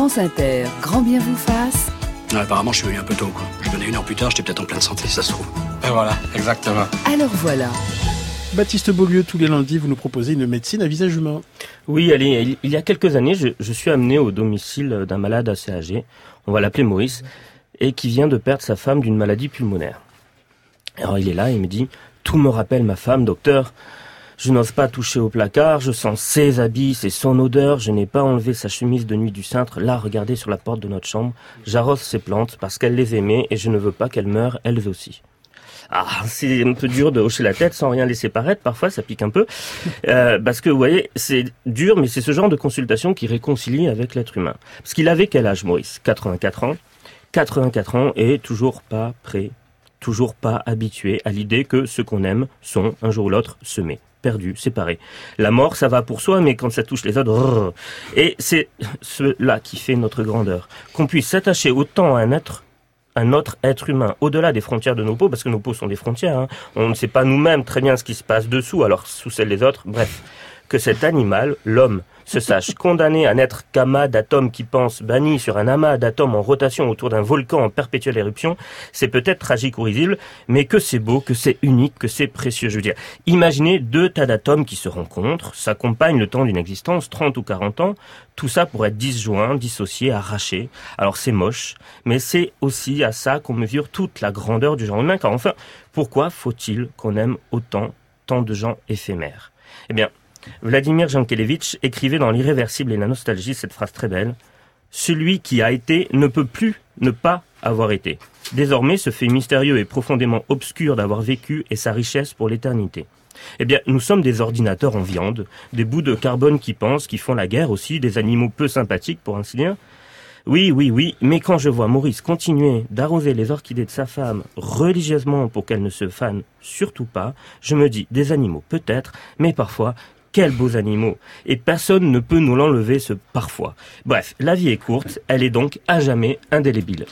France Inter, grand bien vous fasse. apparemment, je suis venu un peu tôt. Quoi. Je venais une heure plus tard, j'étais peut-être en pleine santé, ça se trouve. Et voilà, exactement. Alors voilà. Baptiste Beaulieu, tous les lundis, vous nous proposez une médecine à visage humain. Oui, allez, il y a quelques années, je, je suis amené au domicile d'un malade assez âgé, on va l'appeler Maurice, et qui vient de perdre sa femme d'une maladie pulmonaire. Alors il est là, il me dit, tout me rappelle ma femme, docteur. Je n'ose pas toucher au placard, je sens ses habits, c'est son odeur, je n'ai pas enlevé sa chemise de nuit du cintre, là, regardez sur la porte de notre chambre, j'arrose ses plantes parce qu'elle les aimait et je ne veux pas qu'elles meurent elles aussi. Ah, c'est un peu dur de hocher la tête sans rien laisser paraître. Parfois, ça pique un peu. Euh, parce que, vous voyez, c'est dur, mais c'est ce genre de consultation qui réconcilie avec l'être humain. Parce qu'il avait quel âge, Maurice? 84 ans. 84 ans et toujours pas prêt, toujours pas habitué à l'idée que ce qu'on aime sont, un jour ou l'autre, semés perdu, séparé. La mort, ça va pour soi, mais quand ça touche les autres, et c'est cela qui fait notre grandeur. Qu'on puisse s'attacher autant à un être un autre être humain, au-delà des frontières de nos peaux, parce que nos peaux sont des frontières. Hein. On ne sait pas nous-mêmes très bien ce qui se passe dessous, alors sous celles des autres. Bref, que cet animal, l'homme, se sache condamné à n'être qu'amas d'atomes qui pensent, banni sur un amas d'atomes en rotation autour d'un volcan en perpétuelle éruption, c'est peut-être tragique ou risible, mais que c'est beau, que c'est unique, que c'est précieux. Je veux dire, imaginez deux tas d'atomes qui se rencontrent, s'accompagnent le temps d'une existence, 30 ou 40 ans, tout ça pour être disjoint, dissocié, arraché. Alors c'est moche, mais c'est aussi à ça qu'on mesure toute la grandeur du genre humain, car enfin, pourquoi faut-il qu'on aime autant tant de gens éphémères? Eh bien, Vladimir Jankelevitch écrivait dans L'irréversible et la nostalgie cette phrase très belle. Celui qui a été ne peut plus ne pas avoir été. Désormais, ce fait mystérieux et profondément obscur d'avoir vécu est sa richesse pour l'éternité. Eh bien, nous sommes des ordinateurs en viande, des bouts de carbone qui pensent, qui font la guerre aussi, des animaux peu sympathiques pour ainsi dire. Oui, oui, oui, mais quand je vois Maurice continuer d'arroser les orchidées de sa femme religieusement pour qu'elle ne se fane surtout pas, je me dis des animaux peut-être, mais parfois quels beaux animaux Et personne ne peut nous l'enlever ce parfois. Bref, la vie est courte, elle est donc à jamais indélébile.